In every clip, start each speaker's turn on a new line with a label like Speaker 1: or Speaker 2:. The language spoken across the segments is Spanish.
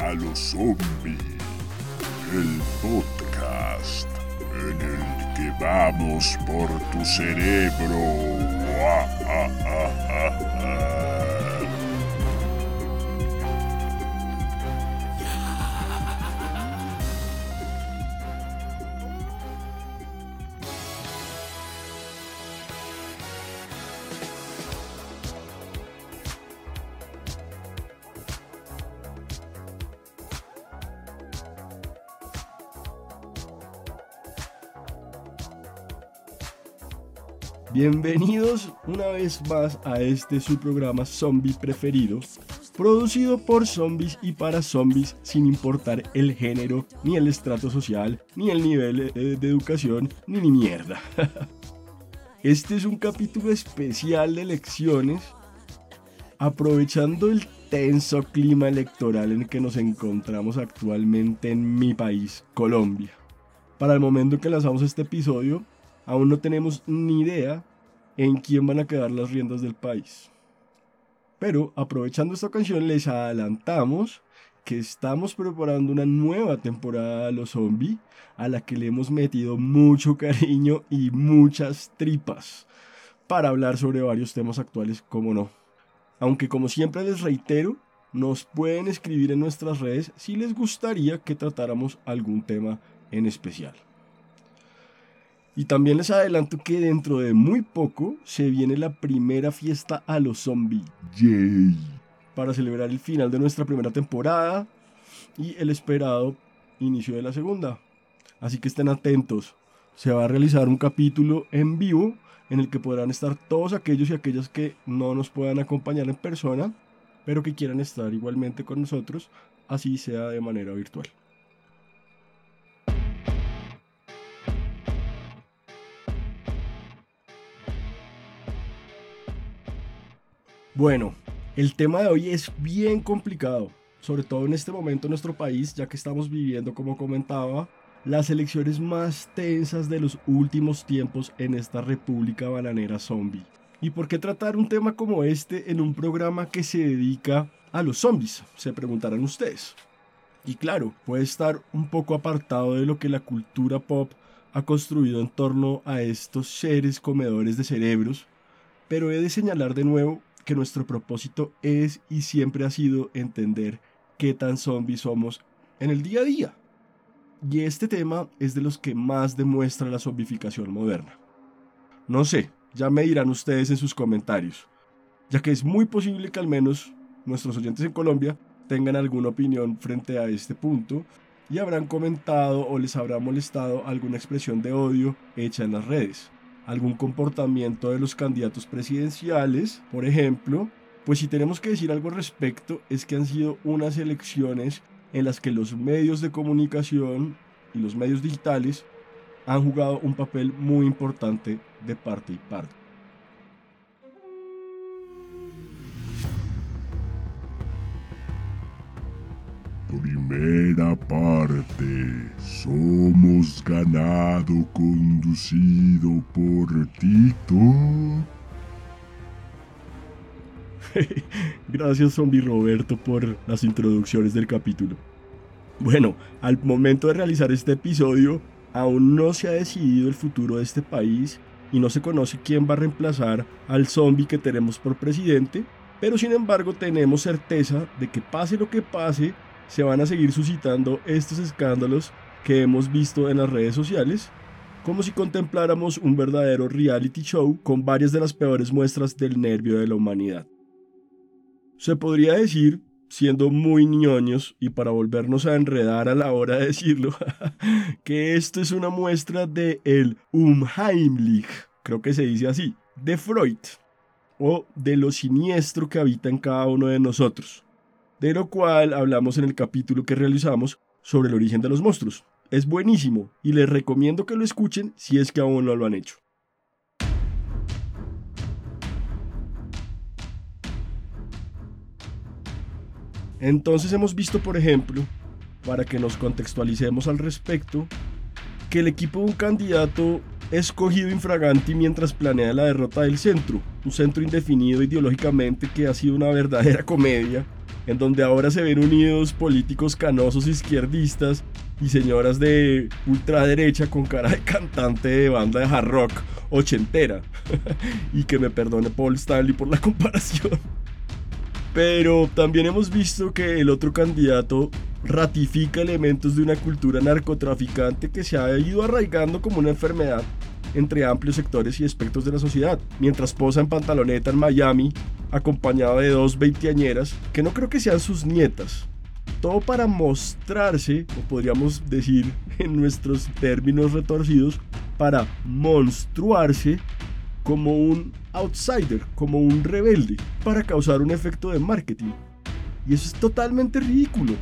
Speaker 1: A los zombies, el podcast en el que vamos por tu cerebro. Ah, ah, ah.
Speaker 2: Bienvenidos una vez más a este su programa zombie preferido, producido por zombies y para zombies sin importar el género, ni el estrato social, ni el nivel eh, de educación, ni ni mierda. Este es un capítulo especial de elecciones, aprovechando el tenso clima electoral en el que nos encontramos actualmente en mi país, Colombia. Para el momento que lanzamos este episodio, aún no tenemos ni idea en quién van a quedar las riendas del país. Pero aprovechando esta ocasión les adelantamos que estamos preparando una nueva temporada de los zombies a la que le hemos metido mucho cariño y muchas tripas para hablar sobre varios temas actuales, como no. Aunque como siempre les reitero, nos pueden escribir en nuestras redes si les gustaría que tratáramos algún tema en especial. Y también les adelanto que dentro de muy poco se viene la primera fiesta a los zombies.
Speaker 1: Yay.
Speaker 2: Para celebrar el final de nuestra primera temporada y el esperado inicio de la segunda. Así que estén atentos. Se va a realizar un capítulo en vivo en el que podrán estar todos aquellos y aquellas que no nos puedan acompañar en persona, pero que quieran estar igualmente con nosotros, así sea de manera virtual. Bueno, el tema de hoy es bien complicado, sobre todo en este momento en nuestro país, ya que estamos viviendo, como comentaba, las elecciones más tensas de los últimos tiempos en esta república bananera zombie. ¿Y por qué tratar un tema como este en un programa que se dedica a los zombies? Se preguntarán ustedes. Y claro, puede estar un poco apartado de lo que la cultura pop ha construido en torno a estos seres comedores de cerebros, pero he de señalar de nuevo que nuestro propósito es y siempre ha sido entender qué tan zombies somos en el día a día. Y este tema es de los que más demuestra la zombificación moderna. No sé, ya me dirán ustedes en sus comentarios, ya que es muy posible que al menos nuestros oyentes en Colombia tengan alguna opinión frente a este punto y habrán comentado o les habrá molestado alguna expresión de odio hecha en las redes algún comportamiento de los candidatos presidenciales, por ejemplo, pues si tenemos que decir algo al respecto es que han sido unas elecciones en las que los medios de comunicación y los medios digitales han jugado un papel muy importante de parte y parte.
Speaker 1: Primera parte. Somos ganado conducido por Tito.
Speaker 2: Gracias Zombie Roberto por las introducciones del capítulo. Bueno, al momento de realizar este episodio, aún no se ha decidido el futuro de este país y no se conoce quién va a reemplazar al zombie que tenemos por presidente, pero sin embargo tenemos certeza de que pase lo que pase, se van a seguir suscitando estos escándalos que hemos visto en las redes sociales, como si contempláramos un verdadero reality show con varias de las peores muestras del nervio de la humanidad. Se podría decir siendo muy ñoños y para volvernos a enredar a la hora de decirlo, que esto es una muestra de el Unheimlich, creo que se dice así, de Freud, o de lo siniestro que habita en cada uno de nosotros, de lo cual hablamos en el capítulo que realizamos sobre el origen de los monstruos. Es buenísimo y les recomiendo que lo escuchen si es que aún no lo han hecho. Entonces hemos visto, por ejemplo, para que nos contextualicemos al respecto, que el equipo de un candidato escogido infraganti mientras planea la derrota del centro, un centro indefinido ideológicamente que ha sido una verdadera comedia, en donde ahora se ven unidos políticos canosos izquierdistas y señoras de ultraderecha con cara de cantante de banda de hard rock ochentera. y que me perdone Paul Stanley por la comparación. Pero también hemos visto que el otro candidato ratifica elementos de una cultura narcotraficante que se ha ido arraigando como una enfermedad entre amplios sectores y aspectos de la sociedad, mientras posa en pantaloneta en Miami, acompañado de dos veinteañeras, que no creo que sean sus nietas. Todo para mostrarse, o podríamos decir en nuestros términos retorcidos, para monstruarse como un outsider, como un rebelde, para causar un efecto de marketing. Y eso es totalmente ridículo.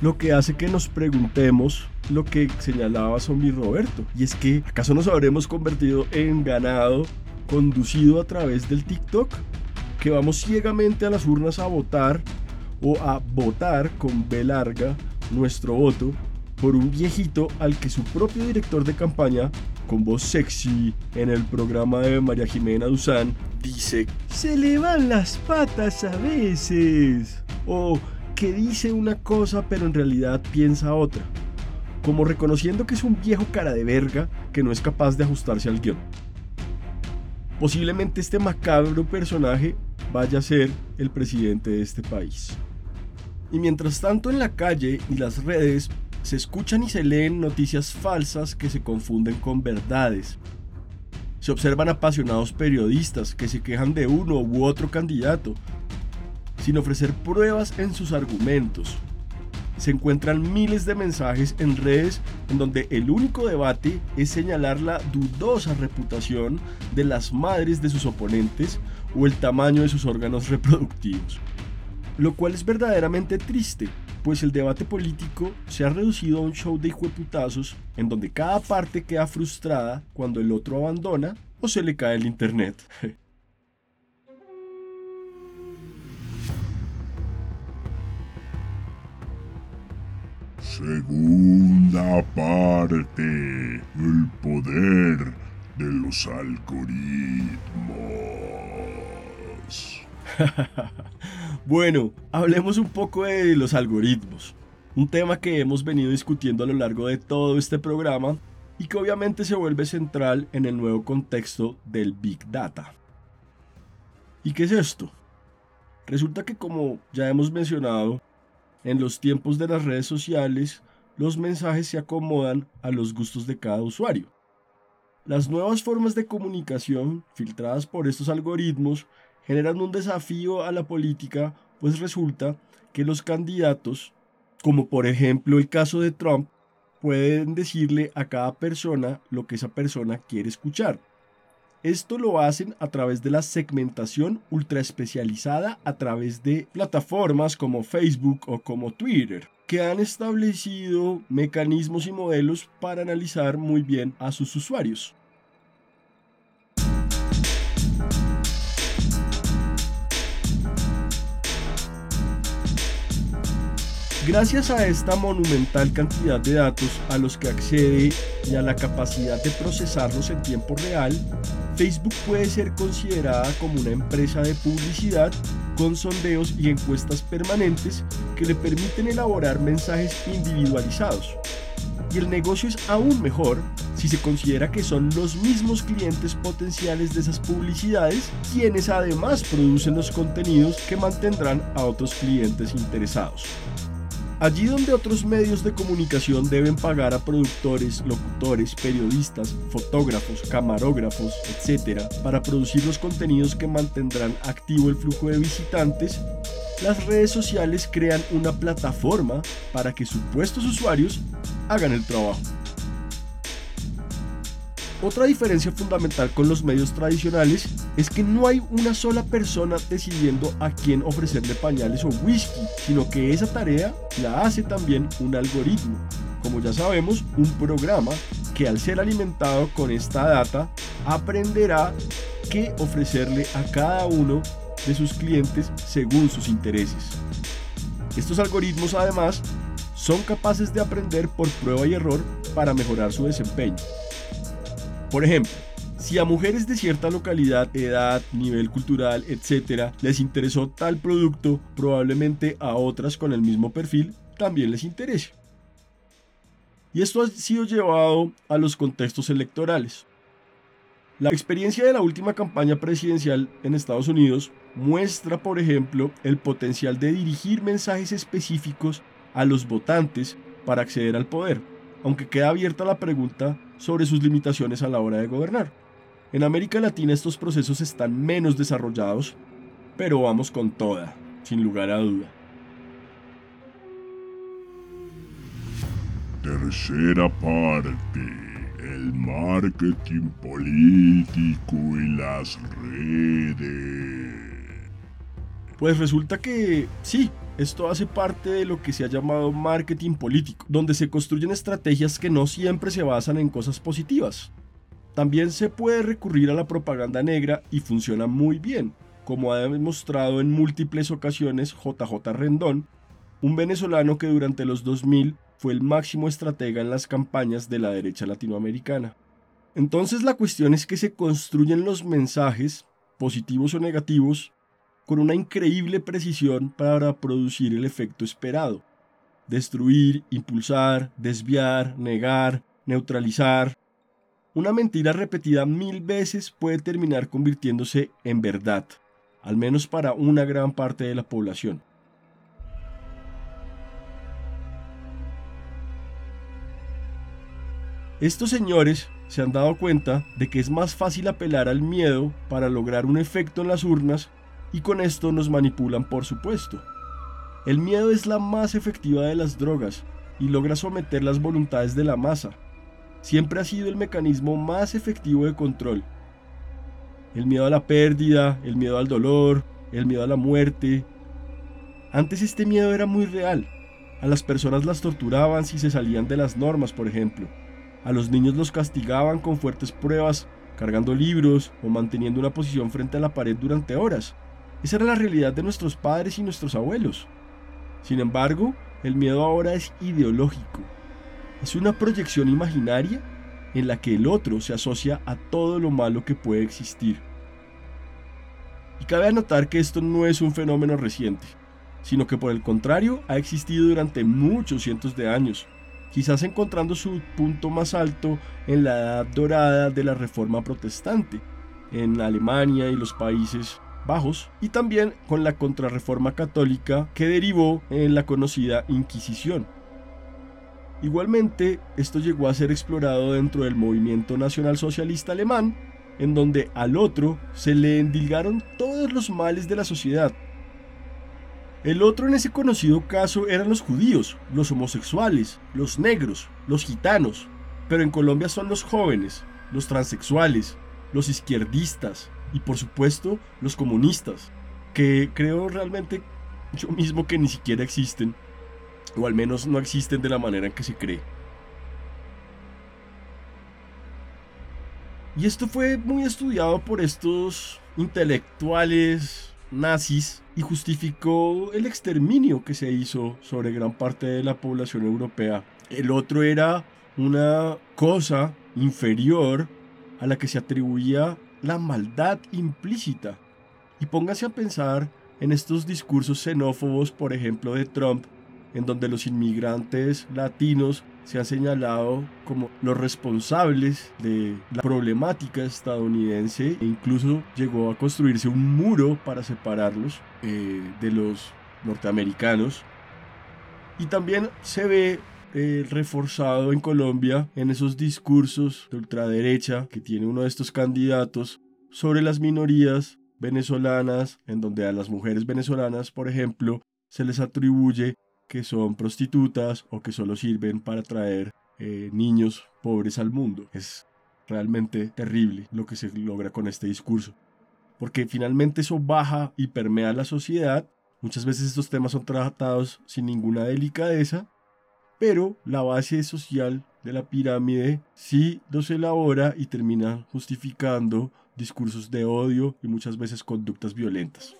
Speaker 2: Lo que hace que nos preguntemos lo que señalaba Zombie Roberto. Y es que, ¿acaso nos habremos convertido en ganado conducido a través del TikTok? Que vamos ciegamente a las urnas a votar o a votar con B larga nuestro voto por un viejito al que su propio director de campaña, con voz sexy en el programa de María Jimena Duzán, dice, se le van las patas a veces. O que dice una cosa pero en realidad piensa otra como reconociendo que es un viejo cara de verga que no es capaz de ajustarse al guion. Posiblemente este macabro personaje vaya a ser el presidente de este país. Y mientras tanto en la calle y las redes se escuchan y se leen noticias falsas que se confunden con verdades. Se observan apasionados periodistas que se quejan de uno u otro candidato, sin ofrecer pruebas en sus argumentos, se encuentran miles de mensajes en redes en donde el único debate es señalar la dudosa reputación de las madres de sus oponentes o el tamaño de sus órganos reproductivos. Lo cual es verdaderamente triste, pues el debate político se ha reducido a un show de hijueputazos en donde cada parte queda frustrada cuando el otro abandona o se le cae el internet.
Speaker 1: Segunda parte. El poder de los algoritmos.
Speaker 2: bueno, hablemos un poco de los algoritmos. Un tema que hemos venido discutiendo a lo largo de todo este programa y que obviamente se vuelve central en el nuevo contexto del Big Data. ¿Y qué es esto? Resulta que como ya hemos mencionado, en los tiempos de las redes sociales, los mensajes se acomodan a los gustos de cada usuario. Las nuevas formas de comunicación, filtradas por estos algoritmos, generan un desafío a la política, pues resulta que los candidatos, como por ejemplo el caso de Trump, pueden decirle a cada persona lo que esa persona quiere escuchar. Esto lo hacen a través de la segmentación ultra especializada a través de plataformas como Facebook o como Twitter, que han establecido mecanismos y modelos para analizar muy bien a sus usuarios. Gracias a esta monumental cantidad de datos a los que accede y a la capacidad de procesarlos en tiempo real, Facebook puede ser considerada como una empresa de publicidad con sondeos y encuestas permanentes que le permiten elaborar mensajes individualizados. Y el negocio es aún mejor si se considera que son los mismos clientes potenciales de esas publicidades quienes además producen los contenidos que mantendrán a otros clientes interesados. Allí donde otros medios de comunicación deben pagar a productores, locutores, periodistas, fotógrafos, camarógrafos, etc., para producir los contenidos que mantendrán activo el flujo de visitantes, las redes sociales crean una plataforma para que supuestos usuarios hagan el trabajo. Otra diferencia fundamental con los medios tradicionales es que no hay una sola persona decidiendo a quién ofrecerle pañales o whisky, sino que esa tarea la hace también un algoritmo. Como ya sabemos, un programa que al ser alimentado con esta data aprenderá qué ofrecerle a cada uno de sus clientes según sus intereses. Estos algoritmos además son capaces de aprender por prueba y error para mejorar su desempeño. Por ejemplo, si a mujeres de cierta localidad, edad, nivel cultural, etc., les interesó tal producto, probablemente a otras con el mismo perfil también les interese. Y esto ha sido llevado a los contextos electorales. La experiencia de la última campaña presidencial en Estados Unidos muestra, por ejemplo, el potencial de dirigir mensajes específicos a los votantes para acceder al poder, aunque queda abierta la pregunta sobre sus limitaciones a la hora de gobernar. En América Latina estos procesos están menos desarrollados, pero vamos con toda, sin lugar a duda.
Speaker 1: Tercera parte. El marketing político y las redes.
Speaker 2: Pues resulta que sí, esto hace parte de lo que se ha llamado marketing político, donde se construyen estrategias que no siempre se basan en cosas positivas. También se puede recurrir a la propaganda negra y funciona muy bien, como ha demostrado en múltiples ocasiones JJ Rendón, un venezolano que durante los 2000 fue el máximo estratega en las campañas de la derecha latinoamericana. Entonces la cuestión es que se construyen los mensajes, positivos o negativos, con una increíble precisión para producir el efecto esperado. Destruir, impulsar, desviar, negar, neutralizar. Una mentira repetida mil veces puede terminar convirtiéndose en verdad, al menos para una gran parte de la población. Estos señores se han dado cuenta de que es más fácil apelar al miedo para lograr un efecto en las urnas y con esto nos manipulan por supuesto. El miedo es la más efectiva de las drogas y logra someter las voluntades de la masa. Siempre ha sido el mecanismo más efectivo de control. El miedo a la pérdida, el miedo al dolor, el miedo a la muerte. Antes este miedo era muy real. A las personas las torturaban si se salían de las normas, por ejemplo. A los niños los castigaban con fuertes pruebas, cargando libros o manteniendo una posición frente a la pared durante horas. Esa era la realidad de nuestros padres y nuestros abuelos. Sin embargo, el miedo ahora es ideológico. Es una proyección imaginaria en la que el otro se asocia a todo lo malo que puede existir. Y cabe anotar que esto no es un fenómeno reciente, sino que por el contrario ha existido durante muchos cientos de años, quizás encontrando su punto más alto en la edad dorada de la Reforma Protestante, en Alemania y los Países Bajos, y también con la contrarreforma católica que derivó en la conocida Inquisición. Igualmente, esto llegó a ser explorado dentro del movimiento nacional socialista alemán, en donde al otro se le endilgaron todos los males de la sociedad. El otro en ese conocido caso eran los judíos, los homosexuales, los negros, los gitanos, pero en Colombia son los jóvenes, los transexuales, los izquierdistas, y por supuesto los comunistas, que creo realmente yo mismo que ni siquiera existen, o al menos no existen de la manera en que se cree. Y esto fue muy estudiado por estos intelectuales nazis y justificó el exterminio que se hizo sobre gran parte de la población europea. El otro era una cosa inferior a la que se atribuía la maldad implícita. Y póngase a pensar en estos discursos xenófobos, por ejemplo, de Trump, en donde los inmigrantes latinos se han señalado como los responsables de la problemática estadounidense e incluso llegó a construirse un muro para separarlos eh, de los norteamericanos. Y también se ve eh, reforzado en Colombia en esos discursos de ultraderecha que tiene uno de estos candidatos sobre las minorías, venezolanas, en donde a las mujeres venezolanas, por ejemplo, se les atribuye que son prostitutas o que solo sirven para traer eh, niños pobres al mundo. Es realmente terrible lo que se logra con este discurso. Porque finalmente eso baja y permea la sociedad. Muchas veces estos temas son tratados sin ninguna delicadeza, pero la base social de la pirámide sí los elabora y termina justificando discursos de odio y muchas veces conductas violentas.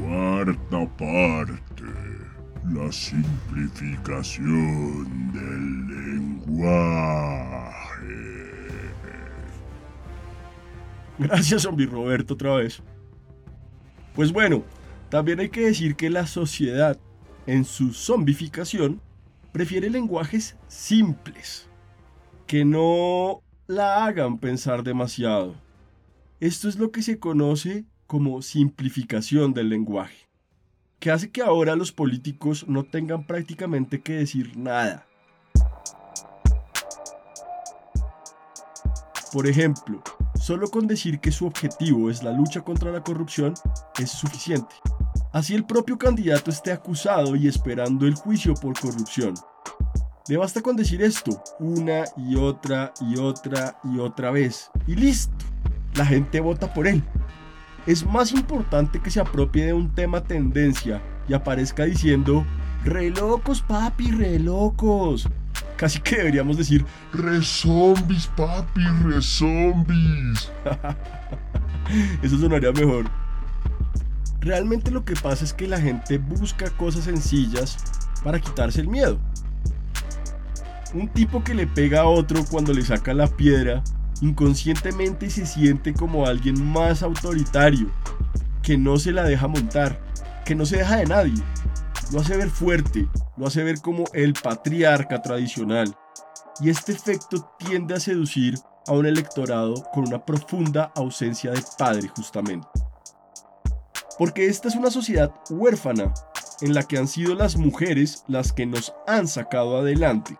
Speaker 1: Cuarta parte. La simplificación del lenguaje.
Speaker 2: Gracias, zombie Roberto, otra vez. Pues bueno, también hay que decir que la sociedad, en su zombificación, prefiere lenguajes simples, que no la hagan pensar demasiado. Esto es lo que se conoce como simplificación del lenguaje, que hace que ahora los políticos no tengan prácticamente que decir nada. Por ejemplo, solo con decir que su objetivo es la lucha contra la corrupción es suficiente. Así el propio candidato esté acusado y esperando el juicio por corrupción. Le basta con decir esto una y otra y otra y otra vez. Y listo. La gente vota por él es más importante que se apropie de un tema tendencia y aparezca diciendo, re locos papi, re locos. Casi que deberíamos decir,
Speaker 1: re zombies papi, re zombies.
Speaker 2: Eso sonaría mejor. Realmente lo que pasa es que la gente busca cosas sencillas para quitarse el miedo. Un tipo que le pega a otro cuando le saca la piedra inconscientemente se siente como alguien más autoritario, que no se la deja montar, que no se deja de nadie. Lo hace ver fuerte, lo hace ver como el patriarca tradicional. Y este efecto tiende a seducir a un electorado con una profunda ausencia de padre justamente. Porque esta es una sociedad huérfana, en la que han sido las mujeres las que nos han sacado adelante.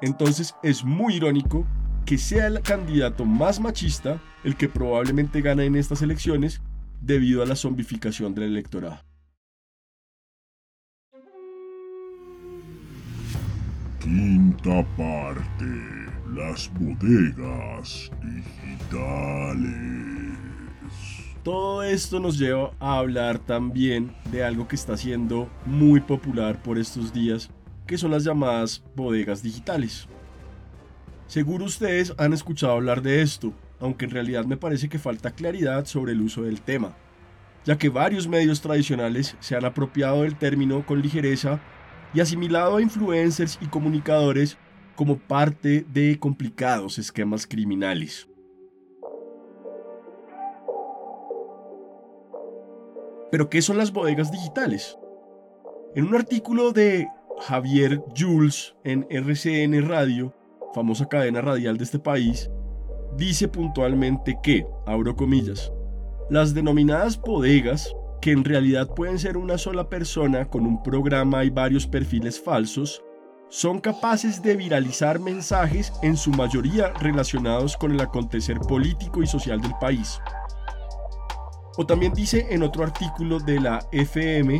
Speaker 2: Entonces es muy irónico que sea el candidato más machista el que probablemente gana en estas elecciones debido a la zombificación del electorado.
Speaker 1: Quinta parte. Las bodegas digitales.
Speaker 2: Todo esto nos lleva a hablar también de algo que está siendo muy popular por estos días, que son las llamadas bodegas digitales. Seguro ustedes han escuchado hablar de esto, aunque en realidad me parece que falta claridad sobre el uso del tema, ya que varios medios tradicionales se han apropiado del término con ligereza y asimilado a influencers y comunicadores como parte de complicados esquemas criminales. Pero ¿qué son las bodegas digitales? En un artículo de Javier Jules en RCN Radio, famosa cadena radial de este país, dice puntualmente que, abro comillas, las denominadas bodegas, que en realidad pueden ser una sola persona con un programa y varios perfiles falsos, son capaces de viralizar mensajes en su mayoría relacionados con el acontecer político y social del país. O también dice en otro artículo de la FM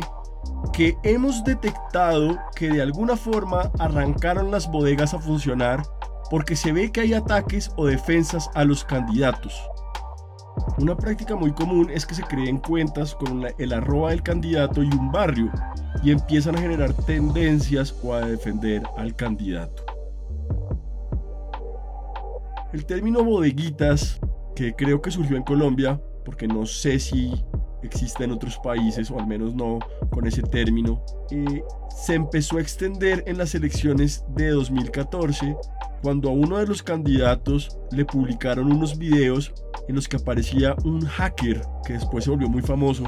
Speaker 2: que hemos detectado que de alguna forma arrancaron las bodegas a funcionar porque se ve que hay ataques o defensas a los candidatos. Una práctica muy común es que se creen cuentas con el arroba del candidato y un barrio y empiezan a generar tendencias o a defender al candidato. El término bodeguitas, que creo que surgió en Colombia, porque no sé si existe en otros países, o al menos no con ese término, eh, se empezó a extender en las elecciones de 2014 cuando a uno de los candidatos le publicaron unos videos en los que aparecía un hacker que después se volvió muy famoso,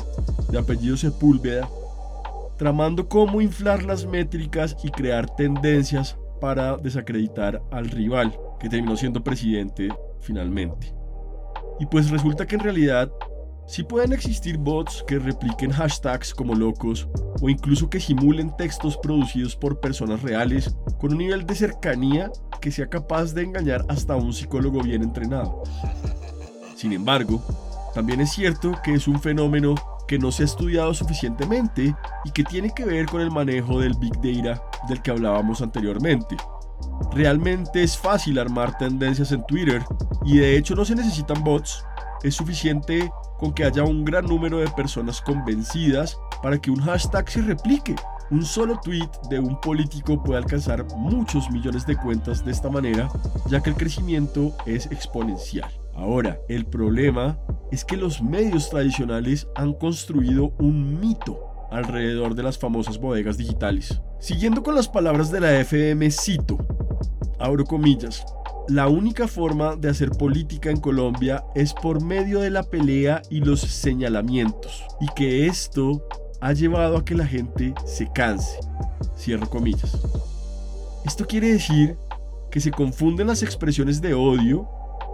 Speaker 2: de apellido Sepúlveda, tramando cómo inflar las métricas y crear tendencias para desacreditar al rival, que terminó siendo presidente finalmente. Y pues resulta que en realidad sí pueden existir bots que repliquen hashtags como locos o incluso que simulen textos producidos por personas reales con un nivel de cercanía que sea capaz de engañar hasta a un psicólogo bien entrenado. Sin embargo, también es cierto que es un fenómeno que no se ha estudiado suficientemente y que tiene que ver con el manejo del Big Data del que hablábamos anteriormente. Realmente es fácil armar tendencias en Twitter y de hecho no se necesitan bots, es suficiente con que haya un gran número de personas convencidas para que un hashtag se replique. Un solo tweet de un político puede alcanzar muchos millones de cuentas de esta manera, ya que el crecimiento es exponencial. Ahora, el problema es que los medios tradicionales han construido un mito alrededor de las famosas bodegas digitales. Siguiendo con las palabras de la FM, cito, abro comillas, la única forma de hacer política en Colombia es por medio de la pelea y los señalamientos, y que esto ha llevado a que la gente se canse. Cierro comillas. Esto quiere decir que se confunden las expresiones de odio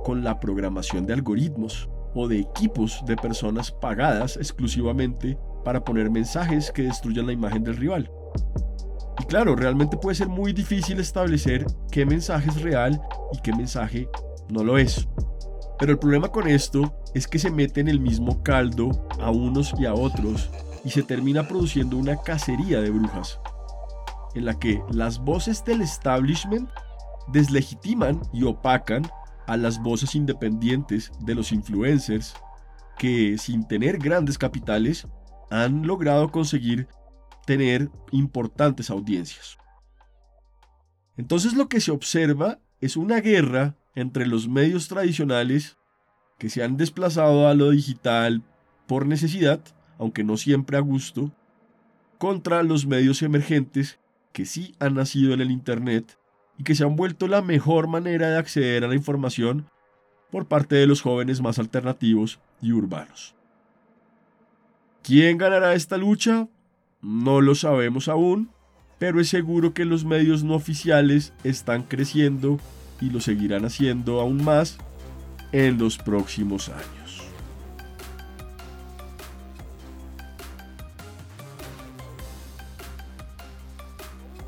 Speaker 2: con la programación de algoritmos o de equipos de personas pagadas exclusivamente para poner mensajes que destruyan la imagen del rival. Y claro, realmente puede ser muy difícil establecer qué mensaje es real y qué mensaje no lo es. Pero el problema con esto es que se mete en el mismo caldo a unos y a otros y se termina produciendo una cacería de brujas, en la que las voces del establishment deslegitiman y opacan a las voces independientes de los influencers que sin tener grandes capitales han logrado conseguir tener importantes audiencias. Entonces lo que se observa es una guerra entre los medios tradicionales que se han desplazado a lo digital por necesidad, aunque no siempre a gusto, contra los medios emergentes que sí han nacido en el Internet y que se han vuelto la mejor manera de acceder a la información por parte de los jóvenes más alternativos y urbanos. ¿Quién ganará esta lucha? No lo sabemos aún, pero es seguro que los medios no oficiales están creciendo y lo seguirán haciendo aún más en los próximos años.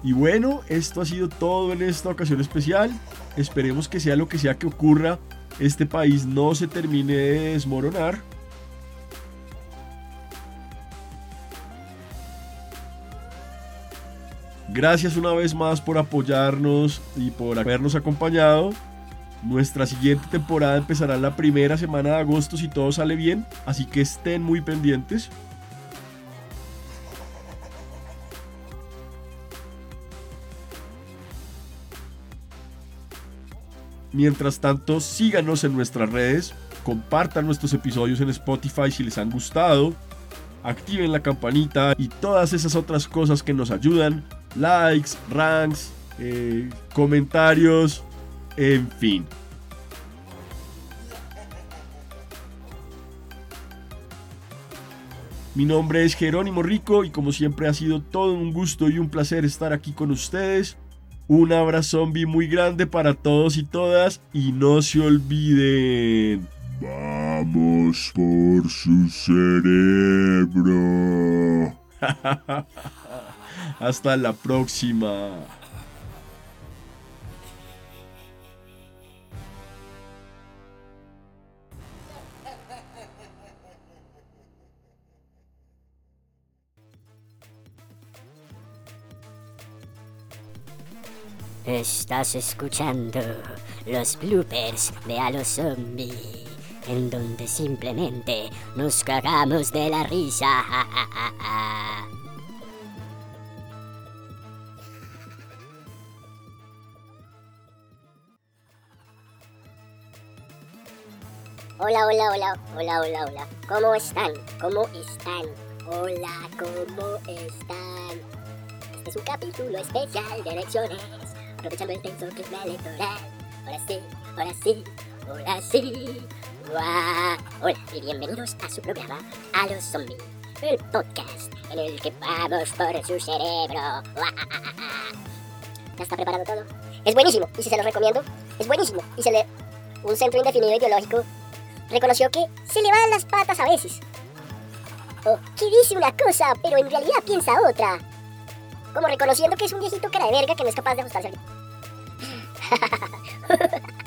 Speaker 2: Y bueno, esto ha sido todo en esta ocasión especial. Esperemos que sea lo que sea que ocurra, este país no se termine de desmoronar Gracias una vez más por apoyarnos y por habernos acompañado. Nuestra siguiente temporada empezará la primera semana de agosto si todo sale bien, así que estén muy pendientes. Mientras tanto, síganos en nuestras redes, compartan nuestros episodios en Spotify si les han gustado, activen la campanita y todas esas otras cosas que nos ayudan likes, ranks, eh, comentarios, en fin. Mi nombre es Jerónimo Rico y como siempre ha sido todo un gusto y un placer estar aquí con ustedes. Un abrazo zombie muy grande para todos y todas y no se olviden.
Speaker 1: Vamos por su cerebro.
Speaker 2: Hasta la próxima.
Speaker 3: Estás escuchando los bloopers de A los Zombie, en donde simplemente nos cagamos de la risa. Hola, hola, hola, hola, hola, hola. ¿Cómo están? ¿Cómo están? Hola, ¿cómo están? Este es un capítulo especial de elecciones, aprovechando el tenso que es la electoral. Ahora sí, ahora sí, ahora sí. Hola y bienvenidos a su programa A los Zombies, el podcast en el que vamos por su cerebro. ¿Ya está preparado todo? Es buenísimo, y si se lo recomiendo, es buenísimo, y se le... Un centro indefinido ideológico reconoció que se le van las patas a veces. O que dice una cosa, pero en realidad piensa otra. Como reconociendo que es un viejito cara de verga que no es capaz de ajustarse.